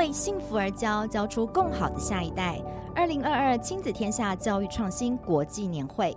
为幸福而教，教出更好的下一代。二零二二亲子天下教育创新国际年会。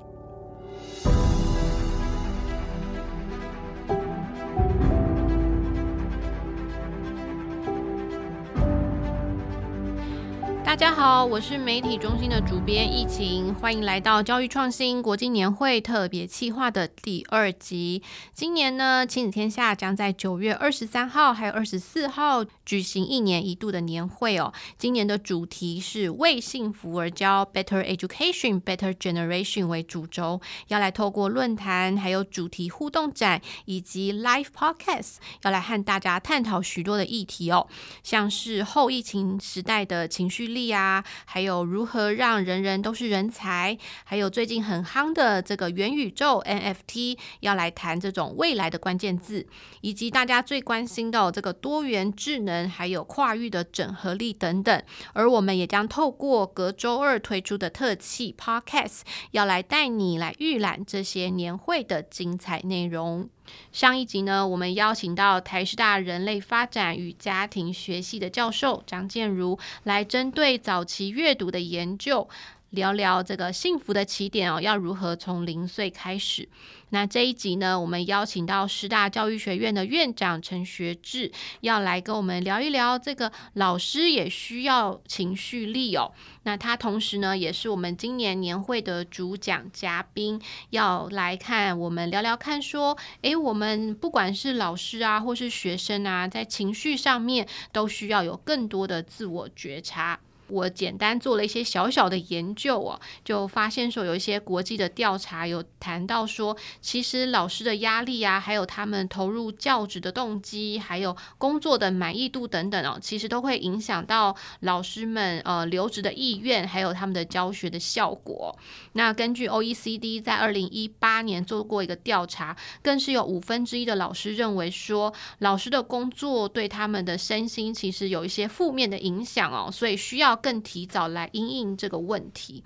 大家好，我是媒体中心的主编疫情，欢迎来到教育创新国际年会特别企划的第二集。今年呢，亲子天下将在九月二十三号还有二十四号举行一年一度的年会哦。今年的主题是为幸福而教，Better Education, Better Generation 为主轴，要来透过论坛、还有主题互动展以及 Live Podcast，要来和大家探讨许多的议题哦，像是后疫情时代的情绪力。啊，还有如何让人人都是人才，还有最近很夯的这个元宇宙 NFT，要来谈这种未来的关键字，以及大家最关心的这个多元智能，还有跨域的整合力等等。而我们也将透过隔周二推出的特辑 Podcast，要来带你来预览这些年会的精彩内容。上一集呢，我们邀请到台师大人类发展与家庭学系的教授张建如，来针对早期阅读的研究，聊聊这个幸福的起点哦，要如何从零岁开始。那这一集呢，我们邀请到师大教育学院的院长陈学志，要来跟我们聊一聊这个老师也需要情绪力哦。那他同时呢，也是我们今年年会的主讲嘉宾，要来看我们聊聊看，说，诶，我们不管是老师啊，或是学生啊，在情绪上面都需要有更多的自我觉察。我简单做了一些小小的研究哦，就发现说有一些国际的调查有谈到说，其实老师的压力啊，还有他们投入教职的动机，还有工作的满意度等等哦，其实都会影响到老师们呃留职的意愿，还有他们的教学的效果。那根据 OECD 在二零一八年做过一个调查，更是有五分之一的老师认为说，老师的工作对他们的身心其实有一些负面的影响哦，所以需要。更提早来因应这个问题。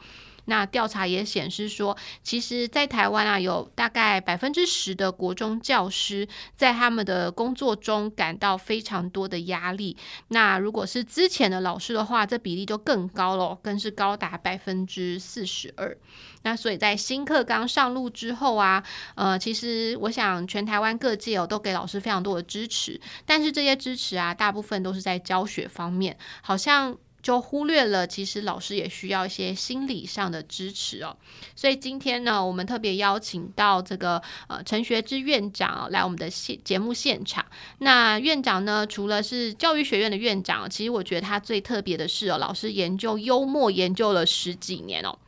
那调查也显示说，其实，在台湾啊，有大概百分之十的国中教师在他们的工作中感到非常多的压力。那如果是之前的老师的话，这比例就更高了，更是高达百分之四十二。那所以在新课纲上路之后啊，呃，其实我想全台湾各界哦都给老师非常多的支持，但是这些支持啊，大部分都是在教学方面，好像。就忽略了，其实老师也需要一些心理上的支持哦。所以今天呢，我们特别邀请到这个呃陈学之院长来我们的现节目现场。那院长呢，除了是教育学院的院长，其实我觉得他最特别的是哦，老师研究幽默研究了十几年哦。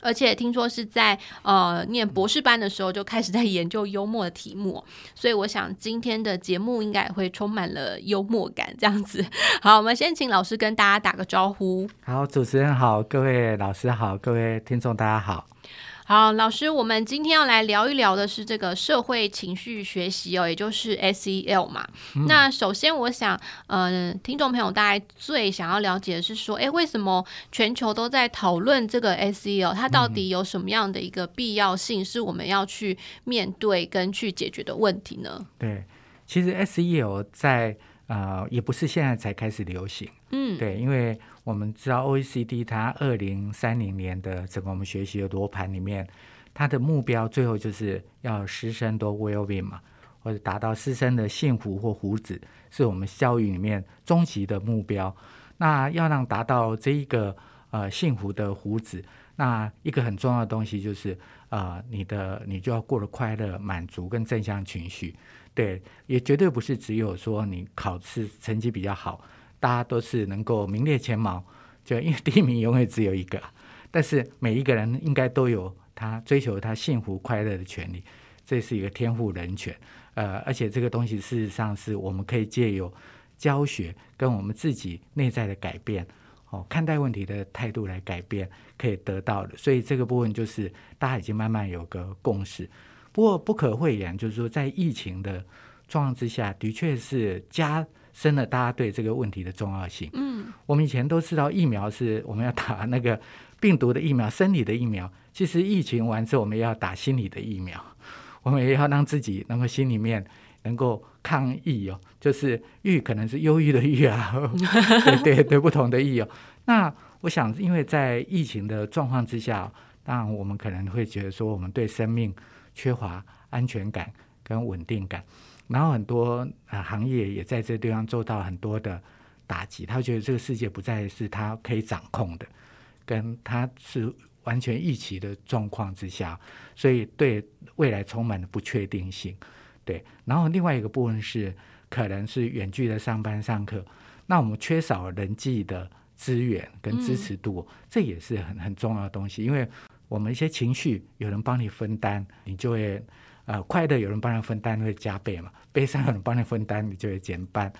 而且听说是在呃念博士班的时候就开始在研究幽默的题目，所以我想今天的节目应该会充满了幽默感这样子。好，我们先请老师跟大家打个招呼。好，主持人好，各位老师好，各位听众大家好。好，老师，我们今天要来聊一聊的是这个社会情绪学习哦，也就是 SEL 嘛。嗯、那首先，我想，嗯、呃，听众朋友大概最想要了解的是说，哎，为什么全球都在讨论这个 SEL？它到底有什么样的一个必要性，是我们要去面对跟去解决的问题呢？对，其实 SEL 在呃，也不是现在才开始流行，嗯，对，因为。我们知道 OECD 它二零三零年的整个我们学习的罗盘里面，它的目标最后就是要师生都 well-being 嘛，或者达到师生的幸福或福祉，是我们教育里面终极的目标。那要让达到这一个呃幸福的福祉，那一个很重要的东西就是呃你的你就要过得快乐、满足跟正向情绪。对，也绝对不是只有说你考试成绩比较好。大家都是能够名列前茅，就因为第一名永远只有一个，但是每一个人应该都有他追求他幸福快乐的权利，这是一个天赋人权。呃，而且这个东西事实上是我们可以借由教学跟我们自己内在的改变，哦，看待问题的态度来改变，可以得到的。所以这个部分就是大家已经慢慢有个共识。不过不可讳言，就是说在疫情的状况之下，的确是加。深了大家对这个问题的重要性。嗯，我们以前都知道疫苗是我们要打那个病毒的疫苗、生理的疫苗。其实疫情完之后，我们要打心理的疫苗。我们也要让自己能够心里面能够抗疫哦，就是郁可能是忧郁的郁啊，对对对，不同的郁哦。那我想，因为在疫情的状况之下，当然我们可能会觉得说，我们对生命缺乏安全感跟稳定感，然后很多呃行业也在这地方受到很多的打击，他觉得这个世界不再是他可以掌控的，跟他是完全预期的状况之下，所以对未来充满了不确定性。对，然后另外一个部分是，可能是远距的上班上课，那我们缺少人际的资源跟支持度，这也是很很重要的东西。因为我们一些情绪有人帮你分担，你就会啊快乐有人帮他分担会加倍嘛，悲伤有人帮你分担，你就会减半。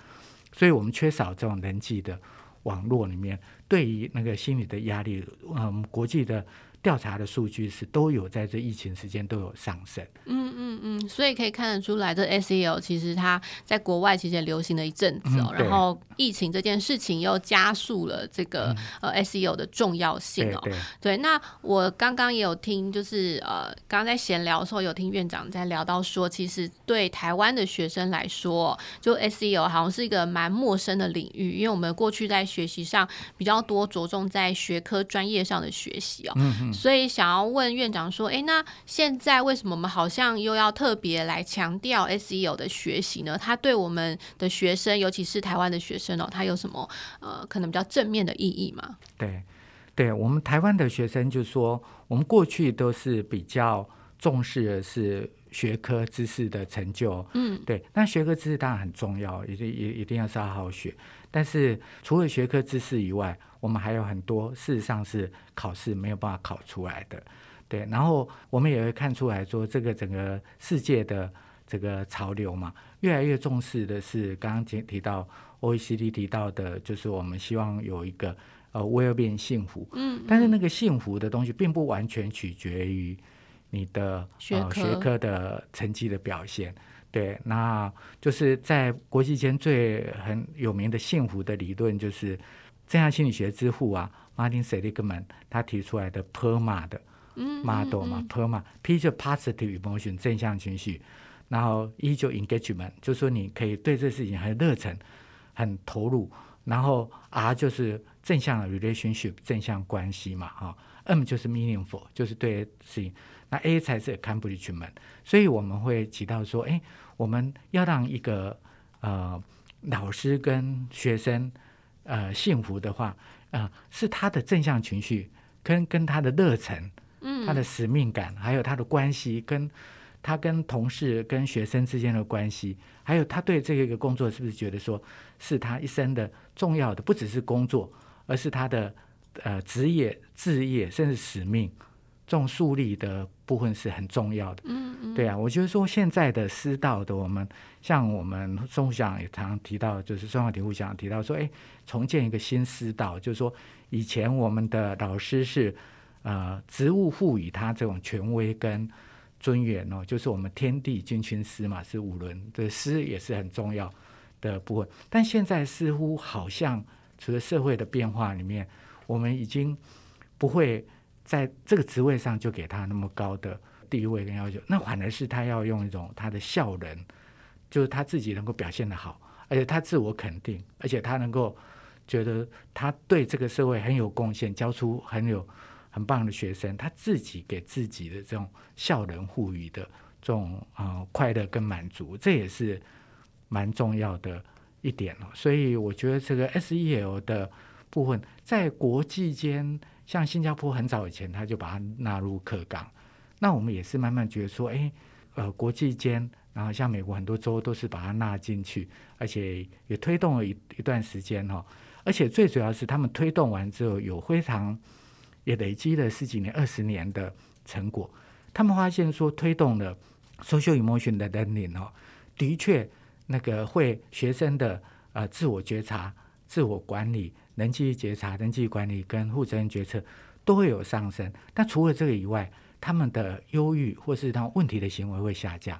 所以我们缺少这种人际的网络里面，对于那个心理的压力，嗯，国际的。调查的数据是都有在这疫情时间都有上升，嗯嗯嗯，所以可以看得出来，这 SEL 其实它在国外其实也流行了一阵子哦，嗯、然后疫情这件事情又加速了这个、嗯、呃 SEL 的重要性哦。对，对，对，那我刚刚也有听，就是呃刚刚在闲聊的时候有听院长在聊到说，其实对台湾的学生来说，就 SEL 好像是一个蛮陌生的领域，因为我们过去在学习上比较多着重在学科专业上的学习哦。嗯所以想要问院长说，哎，那现在为什么我们好像又要特别来强调 SEO 的学习呢？它对我们的学生，尤其是台湾的学生哦，它有什么呃可能比较正面的意义吗？对，对我们台湾的学生就是说，我们过去都是比较重视的是学科知识的成就，嗯，对。那学科知识当然很重要，一定也一定要是好好学。但是除了学科知识以外，我们还有很多事实上是考试没有办法考出来的，对。然后我们也会看出来说，这个整个世界的这个潮流嘛，越来越重视的是刚刚提提到 OECD 提到的，就是我们希望有一个呃 well-being 幸福，嗯。但是那个幸福的东西并不完全取决于你的学科、呃、学科的成绩的表现。对，那就是在国际间最很有名的幸福的理论，就是正向心理学之父啊，Martin Seligman 他提出来的 PERMA 的 model 嘛，PERMA，P 就 positive emotion 正向情绪，然后 E 就 engagement，就是说你可以对这事情很热忱、很投入，然后 R 就是正向的 relationship 正向关系嘛，哈，M 就是 meaningful 就是对事情。那 A 才是 accomplishment，所以我们会提到说，哎，我们要让一个呃老师跟学生呃幸福的话，呃，是他的正向情绪跟跟他的热忱，嗯，他的使命感，还有他的关系，跟他跟同事跟学生之间的关系，还有他对这个工作是不是觉得说是他一生的重要的，不只是工作，而是他的呃职业、置业，甚至使命。这种树立的部分是很重要的，嗯嗯，对啊，我觉得说现在的师道的我们，像我们孙副校长也常常提到，就是孙浩庭副校提到说，哎，重建一个新师道，就是说以前我们的老师是呃职务赋予他这种权威跟尊严哦，就是我们天地君亲师嘛，是五伦的师也是很重要的部分，但现在似乎好像除了社会的变化里面，我们已经不会。在这个职位上就给他那么高的地位跟要求，那反而是他要用一种他的效能，就是他自己能够表现得好，而且他自我肯定，而且他能够觉得他对这个社会很有贡献，教出很有很棒的学生，他自己给自己的这种效能赋予的这种啊、呃、快乐跟满足，这也是蛮重要的一点哦。所以我觉得这个 SEL 的部分在国际间。像新加坡很早以前他就把它纳入课纲，那我们也是慢慢觉得说，哎，呃，国际间，然后像美国很多州都是把它纳进去，而且也推动了一一段时间哈，而且最主要是他们推动完之后有非常也累积了十几年、二十年的成果，他们发现说推动了 social emotion 的 learning 哦，的确那个会学生的呃自我觉察、自我管理。人际觉察、人际管理跟负责任决策都会有上升，但除了这个以外，他们的忧郁或是他们问题的行为会下降。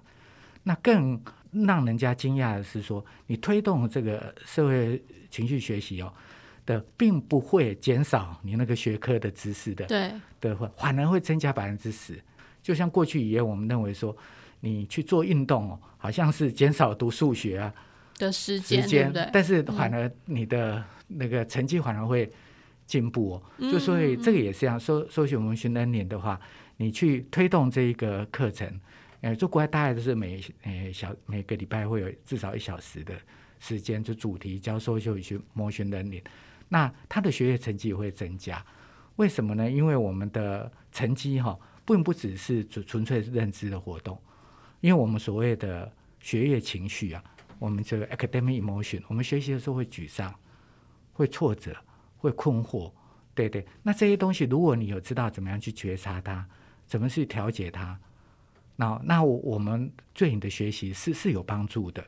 那更让人家惊讶的是说，你推动这个社会情绪学习哦的，并不会减少你那个学科的知识的，对的话，反而会增加百分之十。就像过去以前我们认为说，你去做运动哦，好像是减少读数学啊的时间，时间，对不对？但是反而你的那个成绩反而会进步哦。嗯、就所以这个也是一样，Social Emotion Learning 的话，你去推动这一个课程，呃，就国外大概都是每呃小每个礼拜会有至少一小时的时间，就主题教 Social Emotion Learning，那他的学业成绩也会增加。为什么呢？因为我们的成绩哈、哦，并不只是纯纯粹是认知的活动，因为我们所谓的学业情绪啊，我们这个 academic emotion，我们学习的时候会沮丧、会挫折、会困惑，对对。那这些东西，如果你有知道怎么样去觉察它，怎么去调节它，那那我我们对你的学习是是有帮助的。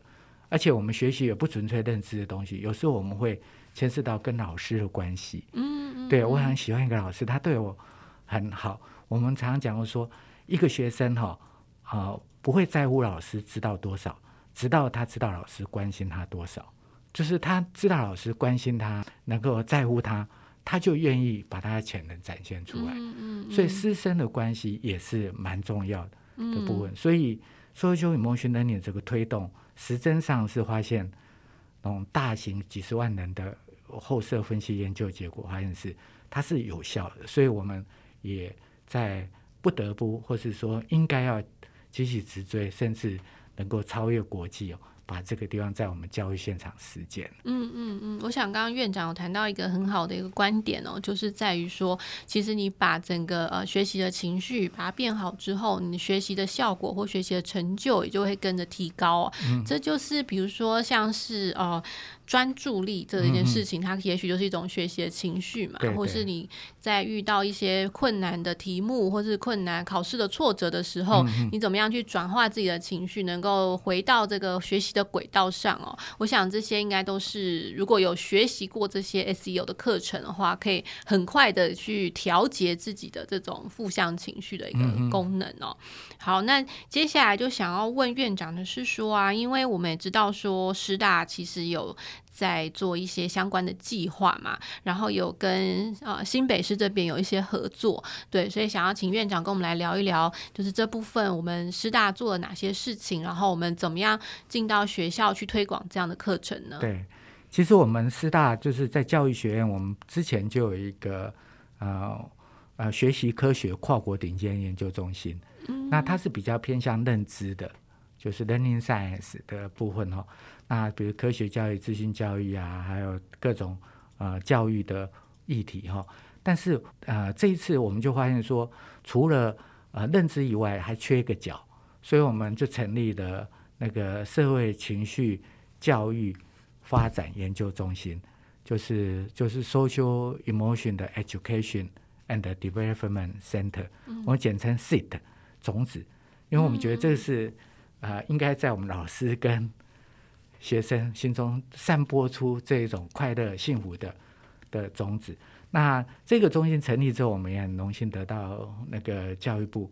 而且我们学习也不纯粹认知的东西，有时候我们会牵涉到跟老师的关系，嗯。对，我很喜欢一个老师，他对我很好。我们常常讲过说，一个学生哈、哦，啊、呃，不会在乎老师知道多少，直到他知道老师关心他多少。就是他知道老师关心他，能够在乎他，他就愿意把他的潜能展现出来。嗯嗯嗯、所以师生的关系也是蛮重要的的部分。嗯、所以，Social Emotion Learning 这个推动，实证上是发现那种大型几十万人的。后设分析研究结果发现是它是有效的，所以我们也在不得不，或是说应该要积极直追，甚至能够超越国际哦。把这个地方在我们教育现场实践。嗯嗯嗯，我想刚刚院长有谈到一个很好的一个观点哦，就是在于说，其实你把整个呃学习的情绪把它变好之后，你学习的效果或学习的成就也就会跟着提高哦。嗯，这就是比如说像是呃专注力这一件事情，它也许就是一种学习的情绪嘛，嗯，或是你在遇到一些困难的题目或是困难考试的挫折的时候，嗯，你怎么样去转化自己的情绪，能够回到这个学习的轨道上哦，我想这些应该都是如果有学习过这些 SEO 的课程的话，可以很快的去调节自己的这种负向情绪的一个功能哦。好，那接下来就想要问院长的是说啊，因为我们也知道说师大其实有。在做一些相关的计划嘛，然后有跟呃新北市这边有一些合作，对，所以想要请院长跟我们来聊一聊，就是这部分我们师大做了哪些事情，然后我们怎么样进到学校去推广这样的课程呢？对，其实我们师大就是在教育学院，我们之前就有一个呃呃学习科学跨国顶尖研究中心，嗯，那它是比较偏向认知的，就是 learning science 的部分哈。那比如科学教育、资讯教育啊，还有各种呃教育的议题哈。但是呃这一次我们就发现说，除了呃认知以外，还缺一个角，所以我们就成立了那个社会情绪教育发展研究中心，就是就是 Social Emotion 的 Education and Development Center，我们简称 SEED 种子，因为我们觉得这是啊、呃、应该在我们老师跟学生心中散播出这种快乐、幸福的的种子。那这个中心成立之后，我们也很荣幸得到那个教育部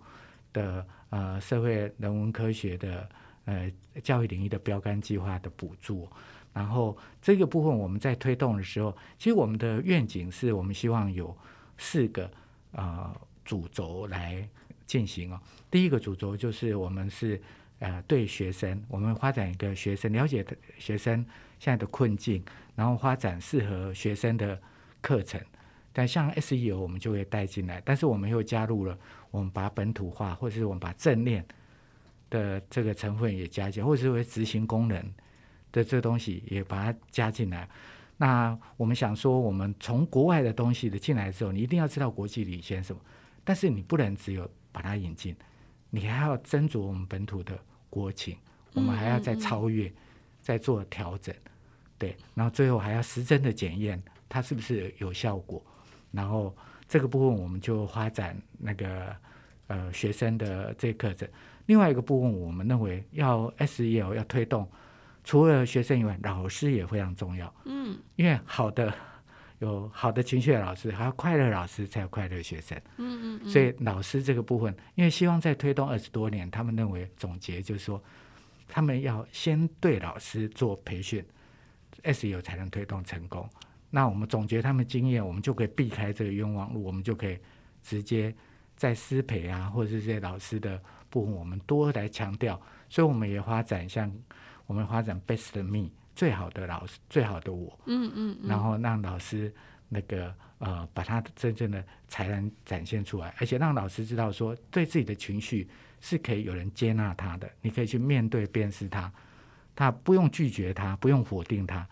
的呃社会人文科学的呃教育领域的标杆计划的补助。然后这个部分我们在推动的时候，其实我们的愿景是我们希望有四个呃主轴来进行哦。第一个主轴就是我们是。呃，对学生，我们发展一个学生了解的学生现在的困境，然后发展适合学生的课程。但像 SEO，我们就会带进来，但是我们又加入了，我们把本土化，或者是我们把正念的这个成分也加进，或者是为执行功能的这东西也把它加进来。那我们想说，我们从国外的东西的进来的时候，你一定要知道国际领先什么，但是你不能只有把它引进，你还要斟酌我们本土的。国情，我们还要再超越，再做调整，对，然后最后还要实证的检验它是不是有效果，然后这个部分我们就发展那个呃学生的这课程。另外一个部分，我们认为要 SEL 要推动，除了学生以外，老师也非常重要。嗯，因为好的有好的情绪的老师，还有快乐老师才有快乐学生。嗯嗯，嗯，所以老师这个部分，因为希望在推动二十多年，他们认为总结就是说，他们要先对老师做培训，SEL 才能推动成功。那我们总结他们经验，我们就可以避开这个冤枉路，我们就可以直接在师培啊，或者是这些老师的部分，我们多来强调。所以我们也发展像我们发展 Best Me 最好的老师，最好的我，嗯嗯，嗯，然后让老师那个呃把他真正的才能展现出来，而且让老师知道说，对自己的情绪是可以有人接纳他的，你可以去面对辨识他，他不用拒绝他，不用否定他，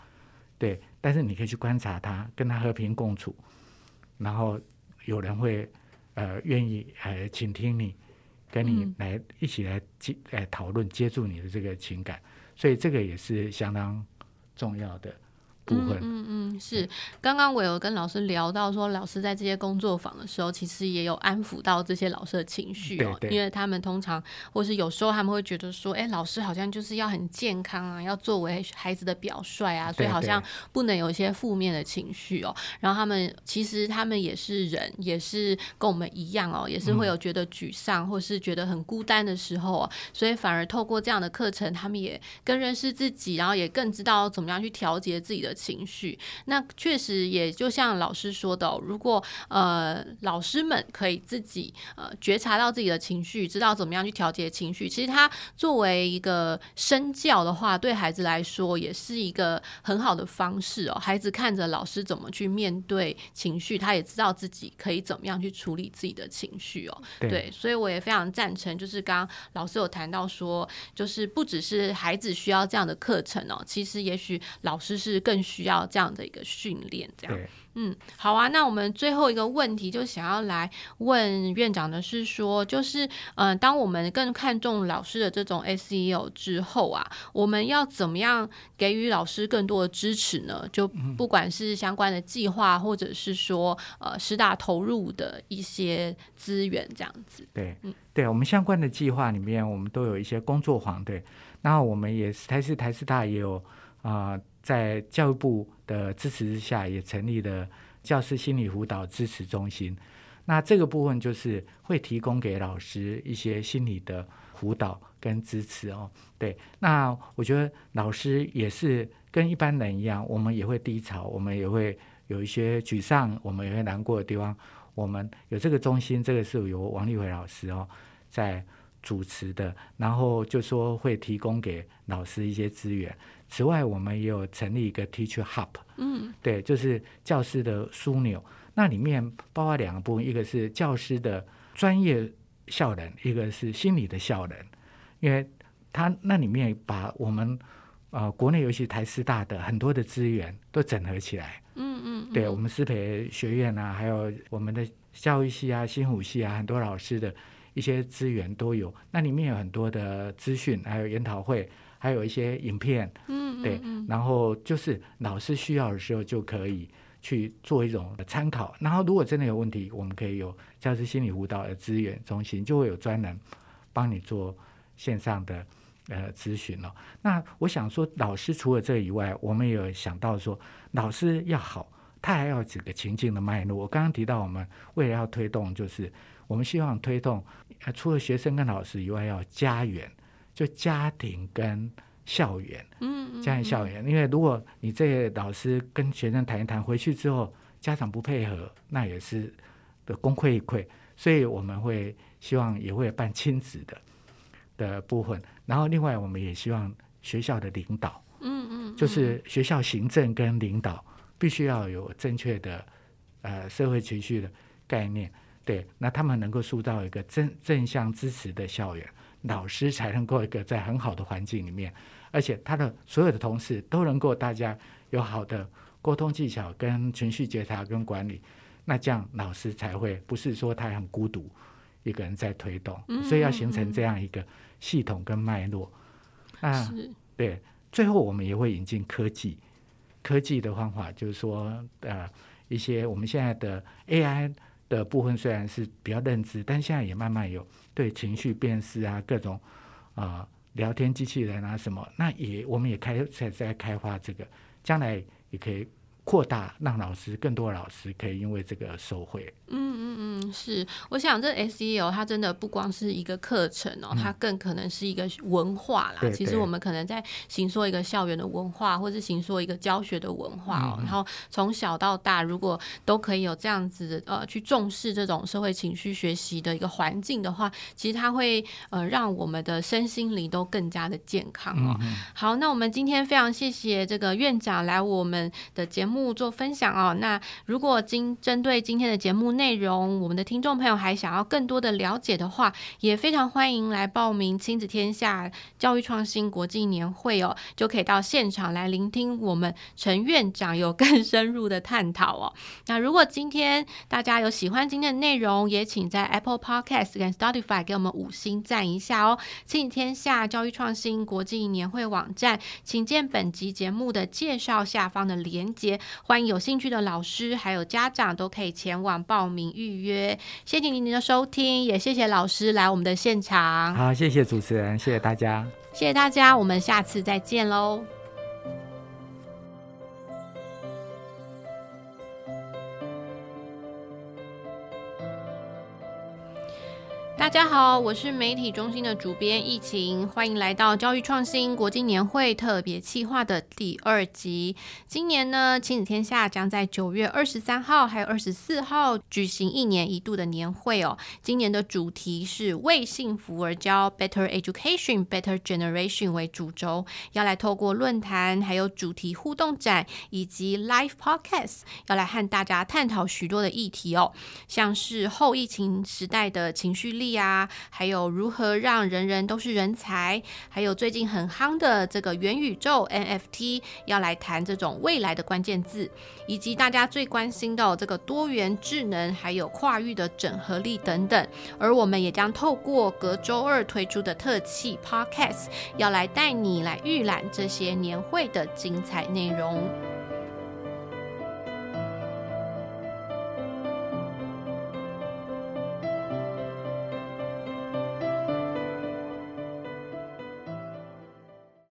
对，但是你可以去观察他，跟他和平共处，然后有人会呃愿意呃倾听你。跟你来一起来接来讨论，接住你的这个情感，所以这个也是相当重要的。嗯嗯嗯，是。刚刚我有跟老师聊到说，老师在这些工作坊的时候，其实也有安抚到这些老师的情绪哦，因为他们通常或是有时候他们会觉得说，哎，老师好像就是要很健康啊，要作为孩子的表率啊，所以好像不能有一些负面的情绪哦。然后他们其实他们也是人，也是跟我们一样哦，也是会有觉得沮丧或是觉得很孤单的时候哦，所以反而透过这样的课程，他们也更认识自己，然后也更知道怎么样去调节自己的。情绪，那确实也就像老师说的，如果呃老师们可以自己呃觉察到自己的情绪，知道怎么样去调节情绪，其实他作为一个身教的话，对孩子来说也是一个很好的方式哦。孩子看着老师怎么去面对情绪，他也知道自己可以怎么样去处理自己的情绪哦。对，对，所以我也非常赞成，就是刚刚老师有谈到说，就是不只是孩子需要这样的课程哦，其实也许老师是更。需要这样的一个训练，这样，嗯，好啊。那我们最后一个问题，就想要来问院长的是说，就是，嗯、呃，当我们更看重老师的这种 SEO 之后啊，我们要怎么样给予老师更多的支持呢？就不管是相关的计划，或者是说，呃，师大投入的一些资源，这样子。对，嗯，对我们相关的计划里面，我们都有一些工作坊，对。那我们也是台师台师大也有啊。呃在教育部的支持之下，也成立了教师心理辅导支持中心。那这个部分就是会提供给老师一些心理的辅导跟支持哦。对，那我觉得老师也是跟一般人一样，我们也会低潮，我们也会有一些沮丧，我们也会难过的地方。我们有这个中心，这个是由王立伟老师哦在主持的，然后就说会提供给老师一些资源。此外，我们也有成立一个 Teacher Hub，嗯，对，就是教师的枢纽。那里面包括两个部分，一个是教师的专业效能，一个是心理的效能。因为他那里面把我们呃国内尤其台师大的很多的资源都整合起来，嗯嗯，对我们师培学院啊，还有我们的教育系啊、新武系啊，很多老师的一些资源都有。那里面有很多的资讯，还有研讨会。还有一些影片，嗯，对，然后就是老师需要的时候就可以去做一种参考。然后如果真的有问题，我们可以有教师心理辅导的资源中心，就会有专人帮你做线上的呃咨询了。那我想说，老师除了这以外，我们也有想到说，老师要好，他还要几个情境的脉络。我刚刚提到，我们为了要推动，就是我们希望推动，呃，除了学生跟老师以外，要家园。就家庭跟校园，嗯，家庭校园，因为如果你这个老师跟学生谈一谈，回去之后家长不配合，那也是的功亏一篑。所以我们会希望也会办亲子的的部分，然后另外我们也希望学校的领导，嗯嗯，就是学校行政跟领导必须要有正确的呃社会情绪的概念，对，那他们能够塑造一个正正向支持的校园。老师才能够一个在很好的环境里面，而且他的所有的同事都能够大家有好的沟通技巧跟情绪觉察跟管理，那这样老师才会不是说他很孤独一个人在推动，所以要形成这样一个系统跟脉络。啊，对，最后我们也会引进科技，科技的方法就是说呃一些我们现在的 AI。的部分虽然是比较认知，但现在也慢慢有对情绪辨识啊，各种啊、聊天机器人啊什么，那也我们也开在在开发这个，将来也可以扩大，让老师更多老师可以因为这个受惠。嗯嗯嗯，是，我想这 SEO 它真的不光是一个课程哦，嗯、它更可能是一个文化啦。其实我们可能在行说一个校园的文化，或是行说一个教学的文化哦。嗯、然后从小到大，如果都可以有这样子呃去重视这种社会情绪学习的一个环境的话，其实它会呃让我们的身心灵都更加的健康哦。嗯、好，那我们今天非常谢谢这个院长来我们的节目做分享哦。那如果今针对今天的节目内容，我们的听众朋友还想要更多的了解的话，也非常欢迎来报名亲子天下教育创新国际年会哦，就可以到现场来聆听我们陈院长有更深入的探讨哦。那如果今天大家有喜欢今天的内容，也请在 Apple Podcast 跟 Spotify 给我们五星赞一下哦。亲子天下教育创新国际年会网站，请见本集节目的介绍下方的连结，欢迎有兴趣的老师还有家长都可以前往报名预。预约，谢谢您的收听，也谢谢老师来我们的现场。好，谢谢主持人，谢谢大家，谢谢大家，我们下次再见喽。大家好，我是媒体中心的主编易晴，欢迎来到教育创新国际年会特别企划的第二集。今年呢，亲子天下将在九月二十三号还有二十四号举行一年一度的年会哦。今年的主题是为幸福而教，Better Education, Better Generation 为主轴，要来透过论坛、还有主题互动展以及 Live Podcast，要来和大家探讨许多的议题哦，像是后疫情时代的情绪力。呀，还有如何让人人都是人才，还有最近很夯的这个元宇宙 NFT，要来谈这种未来的关键字，以及大家最关心的这个多元智能，还有跨域的整合力等等。而我们也将透过隔周二推出的特辑 Podcast，要来带你来预览这些年会的精彩内容。